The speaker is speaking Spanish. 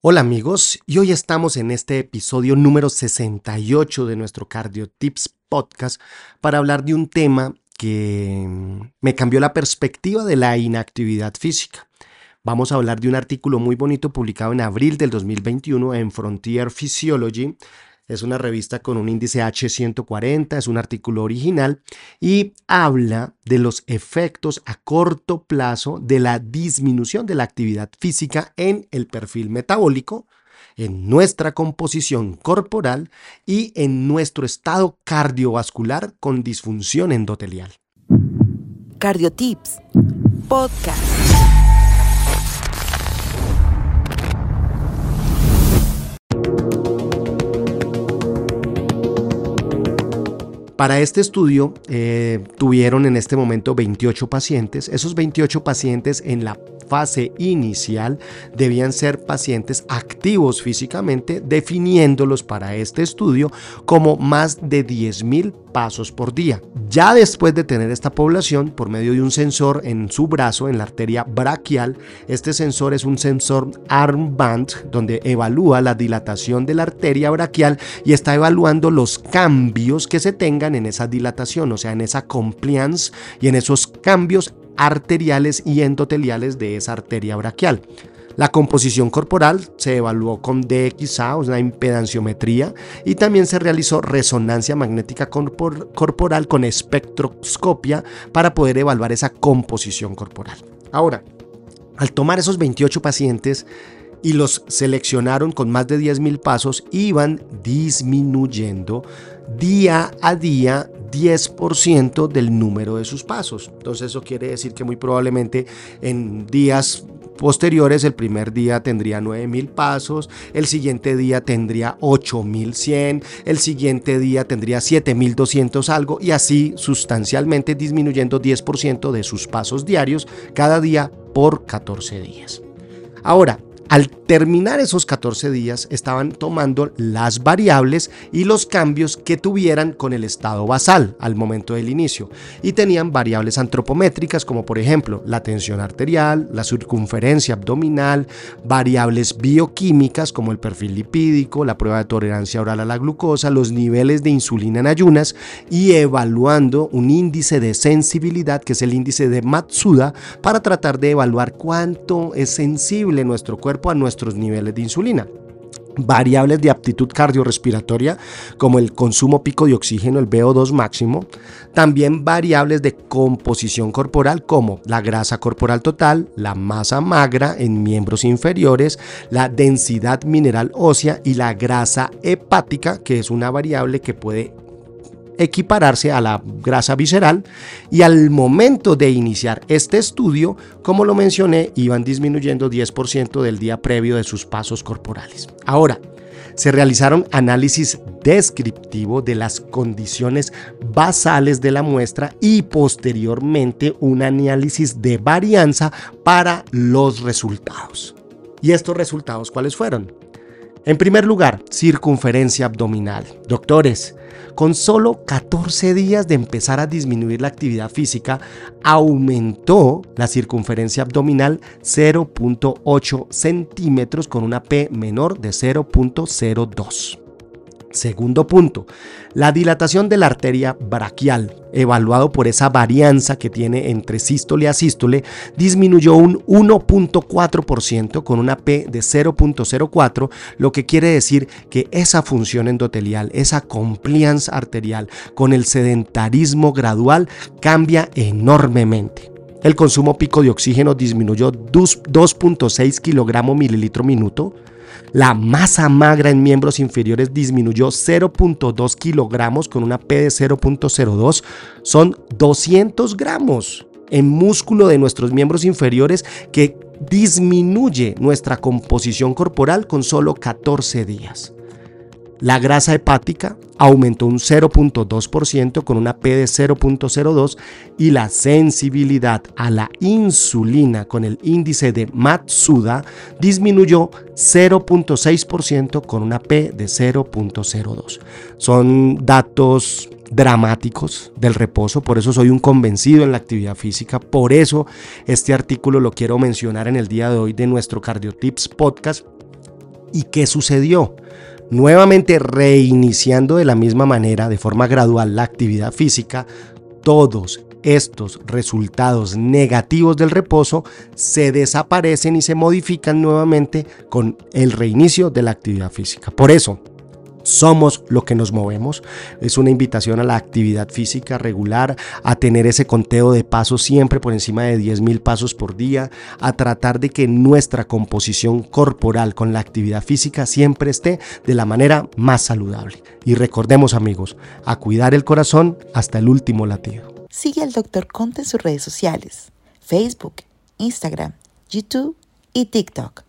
Hola amigos, y hoy estamos en este episodio número 68 de nuestro Cardio Tips podcast para hablar de un tema que me cambió la perspectiva de la inactividad física. Vamos a hablar de un artículo muy bonito publicado en abril del 2021 en Frontier Physiology es una revista con un índice H140, es un artículo original y habla de los efectos a corto plazo de la disminución de la actividad física en el perfil metabólico, en nuestra composición corporal y en nuestro estado cardiovascular con disfunción endotelial. Cardiotips, podcast. Para este estudio eh, tuvieron en este momento 28 pacientes. Esos 28 pacientes en la fase inicial debían ser pacientes activos físicamente, definiéndolos para este estudio como más de 10.000 pasos por día. Ya después de tener esta población, por medio de un sensor en su brazo, en la arteria braquial, este sensor es un sensor armband donde evalúa la dilatación de la arteria braquial y está evaluando los cambios que se tengan en esa dilatación, o sea, en esa compliance y en esos cambios arteriales y endoteliales de esa arteria braquial. La composición corporal se evaluó con DXA, o sea, impedanciometría, y también se realizó resonancia magnética corporal con espectroscopia para poder evaluar esa composición corporal. Ahora, al tomar esos 28 pacientes y los seleccionaron con más de 10.000 pasos, iban disminuyendo día a día 10% del número de sus pasos. Entonces eso quiere decir que muy probablemente en días posteriores el primer día tendría 9000 pasos, el siguiente día tendría 8100, el siguiente día tendría 7200 algo y así sustancialmente disminuyendo 10% de sus pasos diarios cada día por 14 días. Ahora, al terminar esos 14 días estaban tomando las variables y los cambios que tuvieran con el estado basal al momento del inicio. Y tenían variables antropométricas como por ejemplo la tensión arterial, la circunferencia abdominal, variables bioquímicas como el perfil lipídico, la prueba de tolerancia oral a la glucosa, los niveles de insulina en ayunas y evaluando un índice de sensibilidad que es el índice de Matsuda para tratar de evaluar cuánto es sensible nuestro cuerpo a nuestros niveles de insulina. Variables de aptitud cardiorrespiratoria como el consumo pico de oxígeno, el VO2 máximo, también variables de composición corporal como la grasa corporal total, la masa magra en miembros inferiores, la densidad mineral ósea y la grasa hepática, que es una variable que puede equipararse a la grasa visceral y al momento de iniciar este estudio, como lo mencioné, iban disminuyendo 10% del día previo de sus pasos corporales. Ahora, se realizaron análisis descriptivo de las condiciones basales de la muestra y posteriormente un análisis de varianza para los resultados. ¿Y estos resultados cuáles fueron? En primer lugar, circunferencia abdominal. Doctores, con solo 14 días de empezar a disminuir la actividad física, aumentó la circunferencia abdominal 0.8 centímetros con una P menor de 0.02. Segundo punto, la dilatación de la arteria braquial, evaluado por esa varianza que tiene entre sístole y asístole, disminuyó un 1.4% con una P de 0.04, lo que quiere decir que esa función endotelial, esa compliance arterial con el sedentarismo gradual cambia enormemente. El consumo pico de oxígeno disminuyó 2.6 kilogramos mililitro minuto, la masa magra en miembros inferiores disminuyó 0.2 kilogramos con una P de 0.02. Son 200 gramos en músculo de nuestros miembros inferiores que disminuye nuestra composición corporal con solo 14 días. La grasa hepática aumentó un 0.2% con una P de 0.02 y la sensibilidad a la insulina con el índice de Matsuda disminuyó 0.6% con una P de 0.02. Son datos dramáticos del reposo, por eso soy un convencido en la actividad física, por eso este artículo lo quiero mencionar en el día de hoy de nuestro Cardiotips podcast ¿Y qué sucedió? Nuevamente reiniciando de la misma manera, de forma gradual, la actividad física, todos estos resultados negativos del reposo se desaparecen y se modifican nuevamente con el reinicio de la actividad física. Por eso, somos lo que nos movemos. Es una invitación a la actividad física regular, a tener ese conteo de pasos siempre por encima de 10.000 pasos por día, a tratar de que nuestra composición corporal con la actividad física siempre esté de la manera más saludable. Y recordemos amigos, a cuidar el corazón hasta el último latido. Sigue al Dr. Conte en sus redes sociales, Facebook, Instagram, YouTube y TikTok